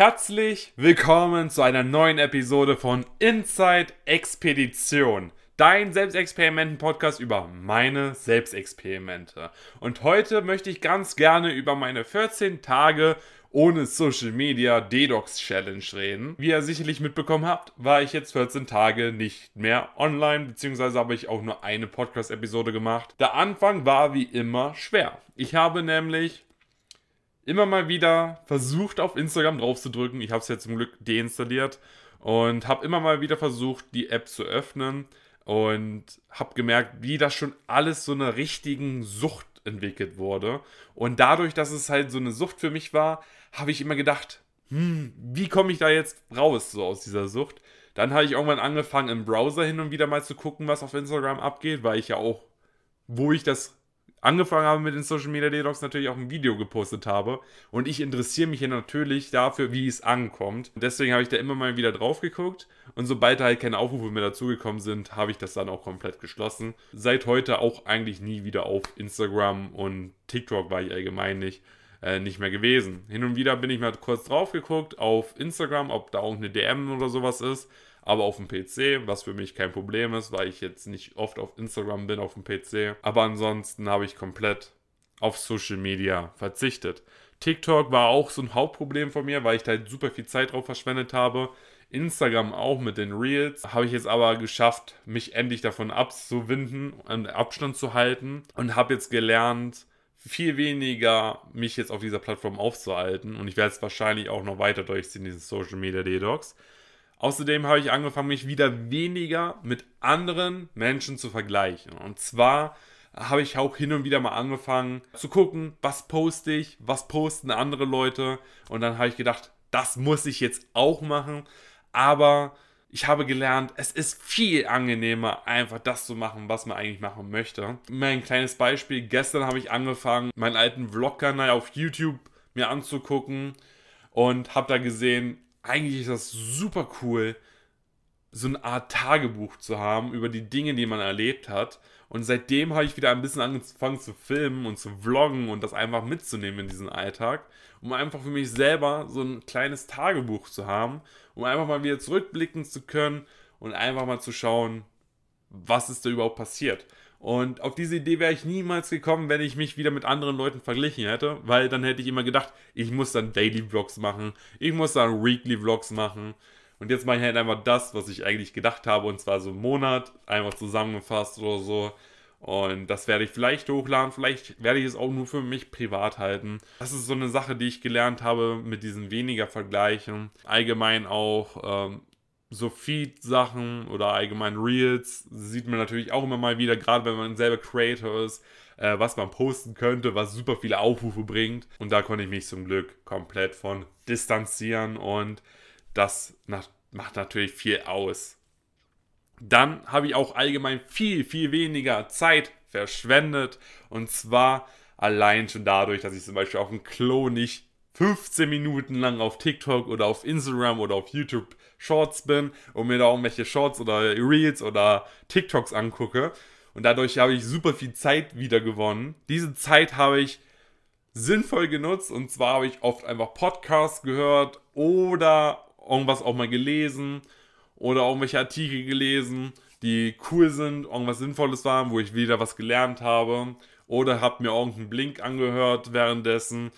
Herzlich willkommen zu einer neuen Episode von Inside Expedition, dein Selbstexperimenten-Podcast über meine Selbstexperimente. Und heute möchte ich ganz gerne über meine 14 Tage ohne Social Media Detox Challenge reden. Wie ihr sicherlich mitbekommen habt, war ich jetzt 14 Tage nicht mehr online, beziehungsweise habe ich auch nur eine Podcast-Episode gemacht. Der Anfang war wie immer schwer. Ich habe nämlich immer mal wieder versucht, auf Instagram drauf zu drücken. Ich habe es jetzt zum Glück deinstalliert und habe immer mal wieder versucht, die App zu öffnen und habe gemerkt, wie das schon alles so eine richtigen Sucht entwickelt wurde. Und dadurch, dass es halt so eine Sucht für mich war, habe ich immer gedacht, hm, wie komme ich da jetzt raus, so aus dieser Sucht? Dann habe ich irgendwann angefangen, im Browser hin und wieder mal zu gucken, was auf Instagram abgeht, weil ich ja auch, wo ich das angefangen habe mit den Social Media Detox, natürlich auch ein Video gepostet habe. Und ich interessiere mich ja natürlich dafür, wie es ankommt. Und deswegen habe ich da immer mal wieder drauf geguckt. Und sobald da halt keine Aufrufe mehr dazugekommen sind, habe ich das dann auch komplett geschlossen. Seit heute auch eigentlich nie wieder auf Instagram und TikTok war ich allgemein nicht. Äh, nicht mehr gewesen. Hin und wieder bin ich mal kurz drauf geguckt auf Instagram, ob da auch eine DM oder sowas ist aber auf dem PC, was für mich kein Problem ist, weil ich jetzt nicht oft auf Instagram bin auf dem PC. Aber ansonsten habe ich komplett auf Social Media verzichtet. TikTok war auch so ein Hauptproblem von mir, weil ich da halt super viel Zeit drauf verschwendet habe. Instagram auch mit den Reels. Habe ich jetzt aber geschafft, mich endlich davon abzuwinden und Abstand zu halten. Und habe jetzt gelernt, viel weniger mich jetzt auf dieser Plattform aufzuhalten. Und ich werde es wahrscheinlich auch noch weiter durchziehen, dieses Social Media Detox. Außerdem habe ich angefangen, mich wieder weniger mit anderen Menschen zu vergleichen. Und zwar habe ich auch hin und wieder mal angefangen zu gucken, was poste ich, was posten andere Leute. Und dann habe ich gedacht, das muss ich jetzt auch machen. Aber ich habe gelernt, es ist viel angenehmer, einfach das zu machen, was man eigentlich machen möchte. Mein kleines Beispiel, gestern habe ich angefangen, meinen alten Vlog-Kanal auf YouTube mir anzugucken und habe da gesehen, eigentlich ist das super cool, so eine Art Tagebuch zu haben über die Dinge, die man erlebt hat. Und seitdem habe ich wieder ein bisschen angefangen zu filmen und zu vloggen und das einfach mitzunehmen in diesen Alltag, um einfach für mich selber so ein kleines Tagebuch zu haben, um einfach mal wieder zurückblicken zu können und einfach mal zu schauen, was ist da überhaupt passiert. Und auf diese Idee wäre ich niemals gekommen, wenn ich mich wieder mit anderen Leuten verglichen hätte, weil dann hätte ich immer gedacht, ich muss dann Daily Vlogs machen, ich muss dann Weekly Vlogs machen. Und jetzt mache ich halt einfach das, was ich eigentlich gedacht habe, und zwar so einen Monat, einfach zusammengefasst oder so. Und das werde ich vielleicht hochladen, vielleicht werde ich es auch nur für mich privat halten. Das ist so eine Sache, die ich gelernt habe mit diesen weniger Vergleichen. Allgemein auch ähm, so Feed-Sachen oder allgemein Reels sieht man natürlich auch immer mal wieder, gerade wenn man selber Creator ist, äh, was man posten könnte, was super viele Aufrufe bringt. Und da konnte ich mich zum Glück komplett von distanzieren und das macht natürlich viel aus. Dann habe ich auch allgemein viel, viel weniger Zeit verschwendet und zwar allein schon dadurch, dass ich zum Beispiel auf dem Klo nicht 15 Minuten lang auf TikTok oder auf Instagram oder auf YouTube Shorts bin und mir da irgendwelche Shorts oder Reels oder TikToks angucke. Und dadurch habe ich super viel Zeit wieder gewonnen. Diese Zeit habe ich sinnvoll genutzt und zwar habe ich oft einfach Podcasts gehört oder irgendwas auch mal gelesen oder irgendwelche Artikel gelesen, die cool sind, irgendwas Sinnvolles waren, wo ich wieder was gelernt habe oder habe mir irgendeinen Blink angehört währenddessen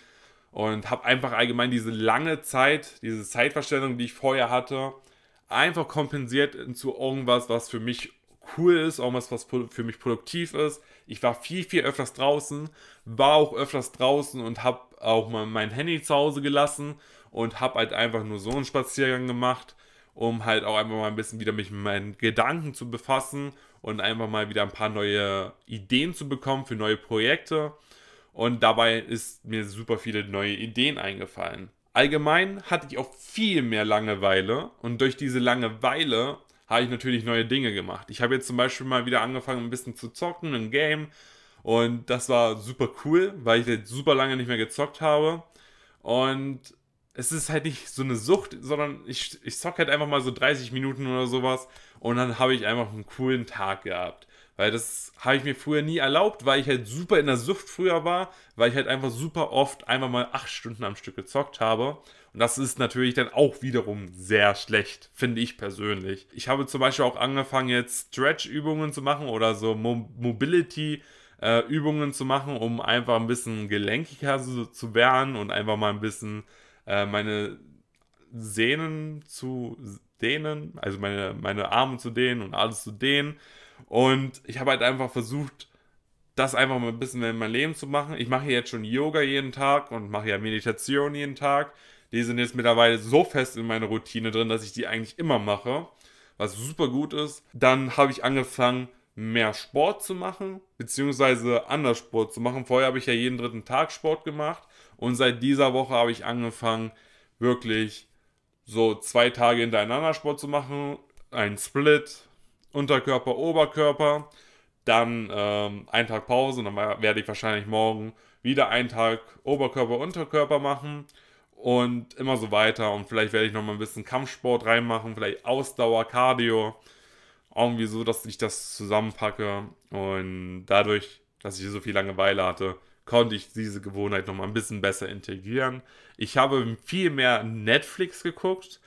und habe einfach allgemein diese lange Zeit, diese Zeitverstellung, die ich vorher hatte, einfach kompensiert zu irgendwas, was für mich cool ist, irgendwas, was für mich produktiv ist. Ich war viel, viel öfters draußen, war auch öfters draußen und habe auch mal mein Handy zu Hause gelassen und habe halt einfach nur so einen Spaziergang gemacht, um halt auch einfach mal ein bisschen wieder mich mit meinen Gedanken zu befassen und einfach mal wieder ein paar neue Ideen zu bekommen für neue Projekte. Und dabei ist mir super viele neue Ideen eingefallen. Allgemein hatte ich auch viel mehr Langeweile und durch diese Langeweile habe ich natürlich neue Dinge gemacht. Ich habe jetzt zum Beispiel mal wieder angefangen, ein bisschen zu zocken, ein Game. Und das war super cool, weil ich jetzt super lange nicht mehr gezockt habe. Und es ist halt nicht so eine Sucht, sondern ich, ich zocke halt einfach mal so 30 Minuten oder sowas. Und dann habe ich einfach einen coolen Tag gehabt. Weil das habe ich mir früher nie erlaubt, weil ich halt super in der Sucht früher war, weil ich halt einfach super oft einfach mal acht Stunden am Stück gezockt habe. Und das ist natürlich dann auch wiederum sehr schlecht, finde ich persönlich. Ich habe zum Beispiel auch angefangen, jetzt Stretch-Übungen zu machen oder so Mo Mobility- äh, Übungen zu machen, um einfach ein bisschen gelenkiger zu, werden und einfach mal ein bisschen äh, meine Sehnen zu dehnen, also meine, meine Arme zu dehnen und alles zu dehnen. Und ich habe halt einfach versucht, das einfach mal ein bisschen in mein Leben zu machen. Ich mache jetzt schon Yoga jeden Tag und mache ja Meditation jeden Tag. Die sind jetzt mittlerweile so fest in meiner Routine drin, dass ich die eigentlich immer mache, was super gut ist. Dann habe ich angefangen, mehr Sport zu machen, beziehungsweise anders Sport zu machen. Vorher habe ich ja jeden dritten Tag Sport gemacht und seit dieser Woche habe ich angefangen, wirklich so zwei Tage hintereinander Sport zu machen. Ein Split, Unterkörper, Oberkörper, dann ähm, ein Tag Pause und dann werde ich wahrscheinlich morgen wieder einen Tag Oberkörper, Unterkörper machen und immer so weiter. Und vielleicht werde ich noch mal ein bisschen Kampfsport reinmachen, vielleicht Ausdauer, Cardio irgendwie so, dass ich das zusammenpacke. Und dadurch, dass ich so viel Langeweile hatte, konnte ich diese Gewohnheit nochmal ein bisschen besser integrieren. Ich habe viel mehr Netflix geguckt.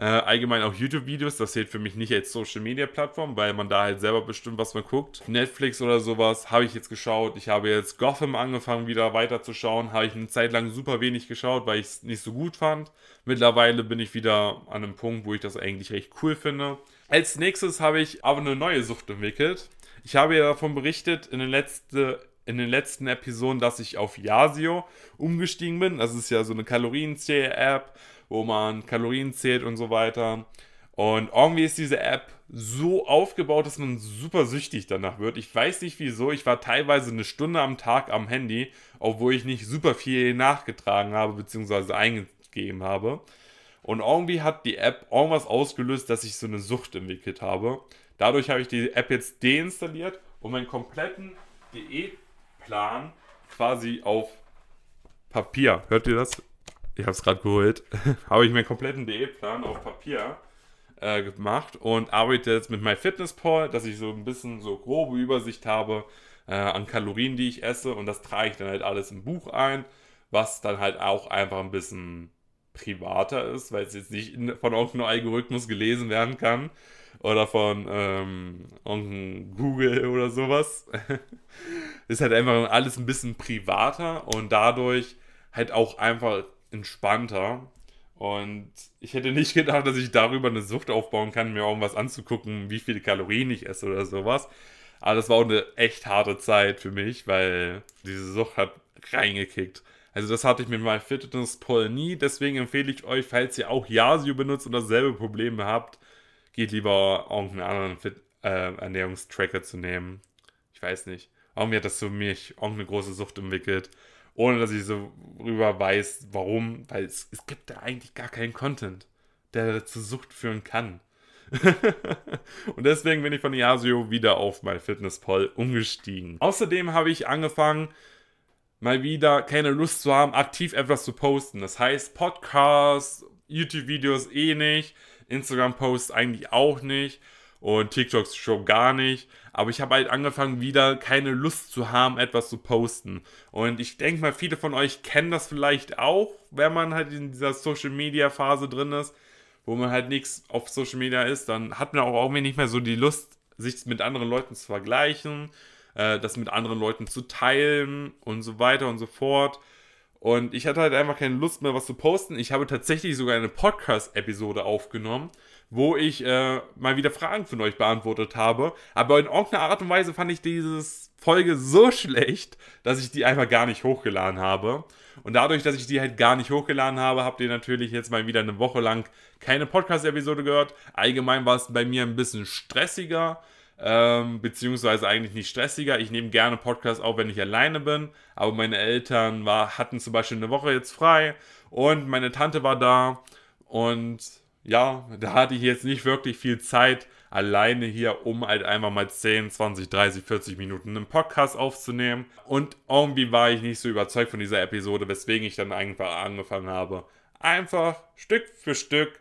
Äh, allgemein auch YouTube-Videos, das zählt für mich nicht als Social-Media-Plattform, weil man da halt selber bestimmt, was man guckt. Netflix oder sowas habe ich jetzt geschaut. Ich habe jetzt Gotham angefangen, wieder weiterzuschauen. Habe ich eine Zeit lang super wenig geschaut, weil ich es nicht so gut fand. Mittlerweile bin ich wieder an einem Punkt, wo ich das eigentlich recht cool finde. Als nächstes habe ich aber eine neue Sucht entwickelt. Ich habe ja davon berichtet in den, letzte, in den letzten Episoden, dass ich auf Yasio umgestiegen bin. Das ist ja so eine Kalorienzähl-App, wo man Kalorien zählt und so weiter. Und irgendwie ist diese App so aufgebaut, dass man super süchtig danach wird. Ich weiß nicht wieso. Ich war teilweise eine Stunde am Tag am Handy, obwohl ich nicht super viel nachgetragen habe bzw. eingegeben habe. Und irgendwie hat die App irgendwas ausgelöst, dass ich so eine Sucht entwickelt habe. Dadurch habe ich die App jetzt deinstalliert und meinen kompletten Diätplan quasi auf Papier. Hört ihr das? Ich habe es gerade geholt. habe ich meinen kompletten Diätplan auf Papier äh, gemacht und arbeite jetzt mit MyFitnessPal, dass ich so ein bisschen so grobe Übersicht habe äh, an Kalorien, die ich esse und das trage ich dann halt alles im Buch ein, was dann halt auch einfach ein bisschen privater ist, weil es jetzt nicht von irgendeinem Algorithmus gelesen werden kann oder von ähm, irgendeinem Google oder sowas. ist halt einfach alles ein bisschen privater und dadurch halt auch einfach entspannter. Und ich hätte nicht gedacht, dass ich darüber eine Sucht aufbauen kann, mir irgendwas anzugucken, wie viele Kalorien ich esse oder sowas. Aber das war auch eine echt harte Zeit für mich, weil diese Sucht hat reingekickt. Also das hatte ich mit meinem Fitness-Poll nie. Deswegen empfehle ich euch, falls ihr auch Yasio benutzt und dasselbe Problem habt, geht lieber irgendeinen anderen Fit äh, Ernährungstracker zu nehmen. Ich weiß nicht. Irgendwie hat das für mich irgendeine große Sucht entwickelt. Ohne dass ich so rüber weiß, warum. Weil es, es gibt da eigentlich gar keinen Content, der zur Sucht führen kann. und deswegen bin ich von Yasio wieder auf MyFitnessPal umgestiegen. Außerdem habe ich angefangen, mal wieder keine Lust zu haben, aktiv etwas zu posten. Das heißt, Podcasts, YouTube-Videos eh nicht, Instagram-Posts eigentlich auch nicht und TikToks schon gar nicht. Aber ich habe halt angefangen, wieder keine Lust zu haben, etwas zu posten. Und ich denke mal, viele von euch kennen das vielleicht auch, wenn man halt in dieser Social-Media-Phase drin ist, wo man halt nichts auf Social Media ist, dann hat man auch irgendwie nicht mehr so die Lust, sich mit anderen Leuten zu vergleichen äh, das mit anderen Leuten zu teilen und so weiter und so fort. Und ich hatte halt einfach keine Lust mehr, was zu posten. Ich habe tatsächlich sogar eine Podcast-Episode aufgenommen, wo ich äh, mal wieder Fragen von euch beantwortet habe. Aber in irgendeiner Art und Weise fand ich diese Folge so schlecht, dass ich die einfach gar nicht hochgeladen habe. Und dadurch, dass ich die halt gar nicht hochgeladen habe, habt ihr natürlich jetzt mal wieder eine Woche lang keine Podcast-Episode gehört. Allgemein war es bei mir ein bisschen stressiger ähm, beziehungsweise eigentlich nicht stressiger. Ich nehme gerne Podcasts auf, wenn ich alleine bin, aber meine Eltern war, hatten zum Beispiel eine Woche jetzt frei und meine Tante war da und ja, da hatte ich jetzt nicht wirklich viel Zeit alleine hier, um halt einfach mal 10, 20, 30, 40 Minuten einen Podcast aufzunehmen. Und irgendwie war ich nicht so überzeugt von dieser Episode, weswegen ich dann einfach angefangen habe, einfach Stück für Stück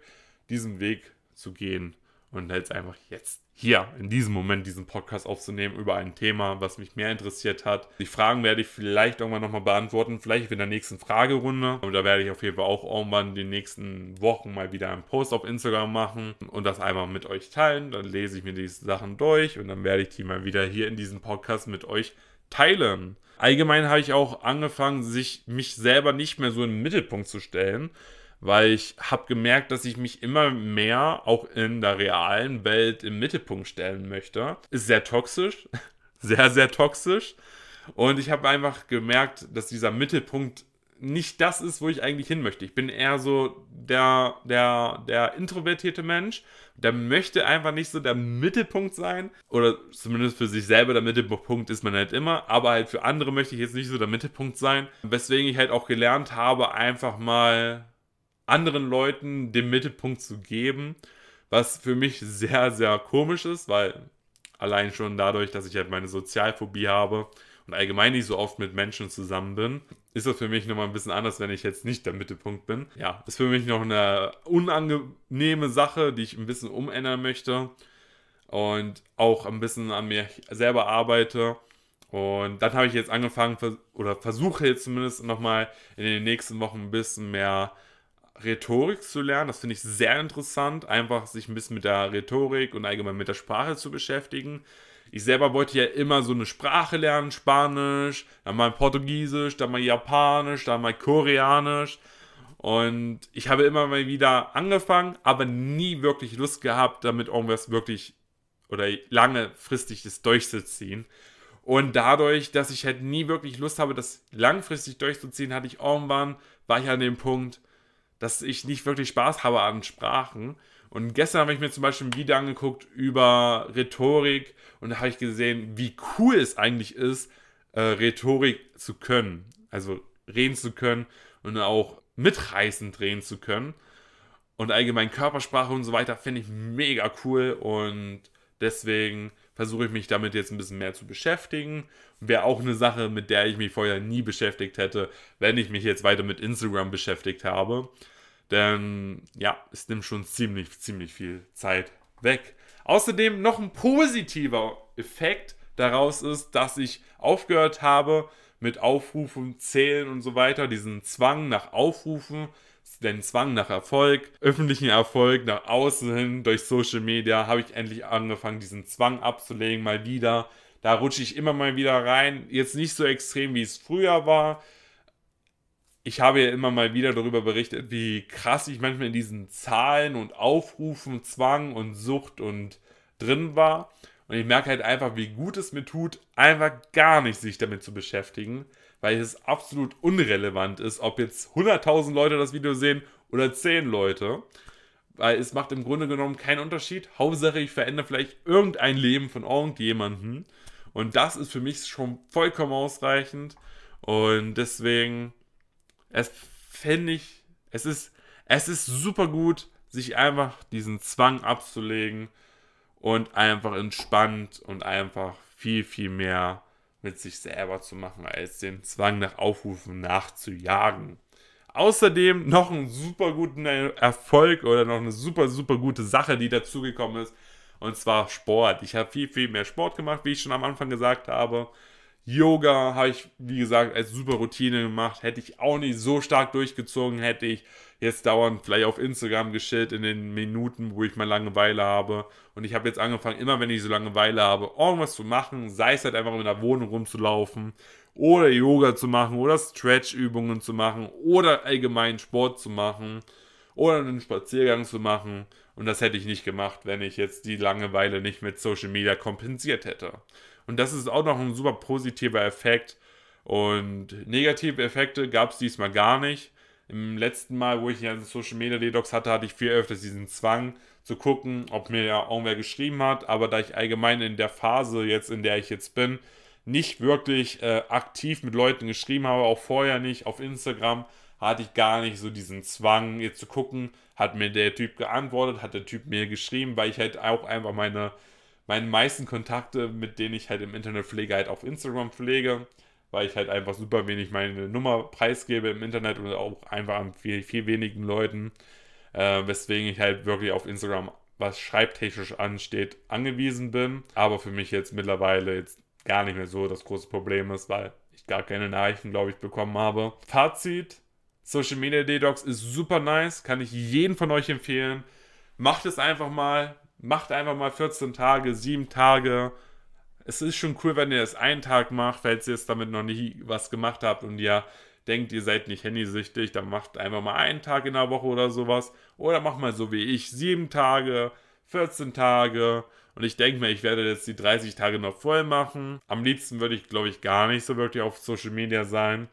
diesen Weg zu gehen. Und jetzt einfach jetzt hier in diesem Moment diesen Podcast aufzunehmen über ein Thema, was mich mehr interessiert hat. Die Fragen werde ich vielleicht irgendwann nochmal beantworten, vielleicht in der nächsten Fragerunde. Und da werde ich auf jeden Fall auch irgendwann die nächsten Wochen mal wieder einen Post auf Instagram machen und das einfach mit euch teilen. Dann lese ich mir diese Sachen durch und dann werde ich die mal wieder hier in diesem Podcast mit euch teilen. Allgemein habe ich auch angefangen, sich mich selber nicht mehr so im Mittelpunkt zu stellen, weil ich habe gemerkt, dass ich mich immer mehr auch in der realen Welt im Mittelpunkt stellen möchte. Ist sehr toxisch, sehr, sehr toxisch. Und ich habe einfach gemerkt, dass dieser Mittelpunkt nicht das ist, wo ich eigentlich hin möchte. Ich bin eher so der, der, der introvertierte Mensch. Der möchte einfach nicht so der Mittelpunkt sein. Oder zumindest für sich selber der Mittelpunkt ist man halt immer. Aber halt für andere möchte ich jetzt nicht so der Mittelpunkt sein. Weswegen ich halt auch gelernt habe, einfach mal anderen Leuten den Mittelpunkt zu geben, was für mich sehr, sehr komisch ist, weil allein schon dadurch, dass ich halt meine Sozialphobie habe und allgemein nicht so oft mit Menschen zusammen bin, ist das für mich nochmal ein bisschen anders, wenn ich jetzt nicht der Mittelpunkt bin. Ja, ist für mich noch eine unangenehme Sache, die ich ein bisschen umändern möchte und auch ein bisschen an mir selber arbeite. Und dann habe ich jetzt angefangen, oder versuche jetzt zumindest nochmal in den nächsten Wochen ein bisschen mehr Rhetorik zu lernen. Das finde ich sehr interessant, einfach sich ein bisschen mit der Rhetorik und allgemein mit der Sprache zu beschäftigen. Ich selber wollte ja immer so eine Sprache lernen, Spanisch, dann mal Portugiesisch, dann mal Japanisch, dann mal Koreanisch. Und ich habe immer mal wieder angefangen, aber nie wirklich Lust gehabt, damit irgendwas wirklich oder langfristig das durchzuziehen. Und dadurch, dass ich halt nie wirklich Lust habe, das langfristig durchzuziehen, hatte ich irgendwann, war ich an dem Punkt, dass ich nicht wirklich Spaß habe an Sprachen. Und gestern habe ich mir zum Beispiel ein Video angeguckt über Rhetorik und da habe ich gesehen, wie cool es eigentlich ist, äh, Rhetorik zu können. Also reden zu können und auch mitreißend reden zu können. Und allgemein Körpersprache und so weiter finde ich mega cool und deswegen versuche ich mich damit jetzt ein bisschen mehr zu beschäftigen. Wäre auch eine Sache, mit der ich mich vorher nie beschäftigt hätte, wenn ich mich jetzt weiter mit Instagram beschäftigt habe. Denn ja, es nimmt schon ziemlich, ziemlich viel Zeit weg. Außerdem noch ein positiver Effekt daraus ist, dass ich aufgehört habe mit Aufrufen, Zählen und so weiter, diesen Zwang nach Aufrufen den Zwang nach Erfolg, öffentlichen Erfolg nach außen hin durch Social Media, habe ich endlich angefangen, diesen Zwang abzulegen, mal wieder. Da rutsche ich immer mal wieder rein. Jetzt nicht so extrem, wie es früher war. Ich habe ja immer mal wieder darüber berichtet, wie krass ich manchmal in diesen Zahlen und Aufrufen, Zwang und Sucht und drin war. Und ich merke halt einfach, wie gut es mir tut, einfach gar nicht sich damit zu beschäftigen weil es absolut unrelevant ist, ob jetzt 100.000 Leute das Video sehen oder 10 Leute. Weil es macht im Grunde genommen keinen Unterschied. Hauptsache, ich verändere vielleicht irgendein Leben von irgendjemandem. Und das ist für mich schon vollkommen ausreichend. Und deswegen, es finde ich, es ist, es ist super gut, sich einfach diesen Zwang abzulegen und einfach entspannt und einfach viel, viel mehr mit sich selber zu machen, als den Zwang nach Aufrufen nachzujagen. Außerdem noch einen super guten Erfolg oder noch eine super, super gute Sache, die dazugekommen ist. Und zwar Sport. Ich habe viel, viel mehr Sport gemacht, wie ich schon am Anfang gesagt habe. Yoga habe ich, wie gesagt, als super Routine gemacht. Hätte ich auch nicht so stark durchgezogen, hätte ich jetzt dauernd vielleicht auf Instagram geschillt in den Minuten, wo ich mal Langeweile habe. Und ich habe jetzt angefangen, immer wenn ich so Langeweile habe, irgendwas zu machen, sei es halt einfach in der Wohnung rumzulaufen oder Yoga zu machen oder Stretch-Übungen zu machen oder allgemein Sport zu machen oder einen Spaziergang zu machen. Und das hätte ich nicht gemacht, wenn ich jetzt die Langeweile nicht mit Social Media kompensiert hätte. Und das ist auch noch ein super positiver Effekt. Und negative Effekte gab es diesmal gar nicht. Im letzten Mal, wo ich ja Social Media Detox hatte, hatte ich viel öfters diesen Zwang zu gucken, ob mir ja irgendwer geschrieben hat. Aber da ich allgemein in der Phase jetzt, in der ich jetzt bin, nicht wirklich äh, aktiv mit Leuten geschrieben habe, auch vorher nicht auf Instagram, hatte ich gar nicht so diesen Zwang, jetzt zu gucken, hat mir der Typ geantwortet, hat der Typ mir geschrieben, weil ich halt auch einfach meine, meine meisten Kontakte, mit denen ich halt im Internet pflege, halt auf Instagram pflege weil ich halt einfach super wenig meine Nummer preisgebe im Internet und auch einfach an viel, viel wenigen Leuten, äh, weswegen ich halt wirklich auf Instagram was schreibtechnisch ansteht, angewiesen bin. Aber für mich jetzt mittlerweile jetzt gar nicht mehr so das große Problem ist, weil ich gar keine Nachrichten, glaube ich, bekommen habe. Fazit: Social Media Detox ist super nice, kann ich jedem von euch empfehlen. Macht es einfach mal, macht einfach mal 14 Tage, 7 Tage. Es ist schon cool, wenn ihr es einen Tag macht, falls ihr es damit noch nie was gemacht habt und ihr denkt, ihr seid nicht handysüchtig, dann macht einfach mal einen Tag in der Woche oder sowas. Oder macht mal so wie ich, 7 Tage, 14 Tage. Und ich denke mir, ich werde jetzt die 30 Tage noch voll machen. Am liebsten würde ich, glaube ich, gar nicht so wirklich auf Social Media sein.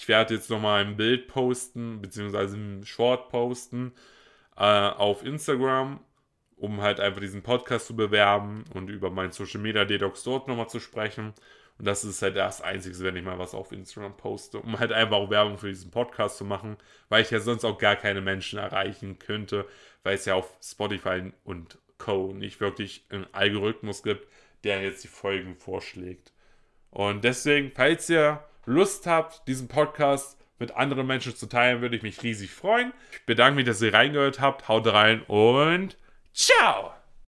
Ich werde jetzt nochmal ein Bild posten, beziehungsweise ein Short posten äh, auf Instagram, um halt einfach diesen Podcast zu bewerben und über meinen Social Media Detox dort nochmal zu sprechen. Und das ist halt das Einzige, wenn ich mal was auf Instagram poste, um halt einfach auch Werbung für diesen Podcast zu machen, weil ich ja sonst auch gar keine Menschen erreichen könnte, weil es ja auf Spotify und Co. nicht wirklich einen Algorithmus gibt, der jetzt die Folgen vorschlägt. Und deswegen, falls ihr Lust habt, diesen Podcast mit anderen Menschen zu teilen, würde ich mich riesig freuen. Ich bedanke mich, dass ihr reingehört habt. Haut rein und ciao!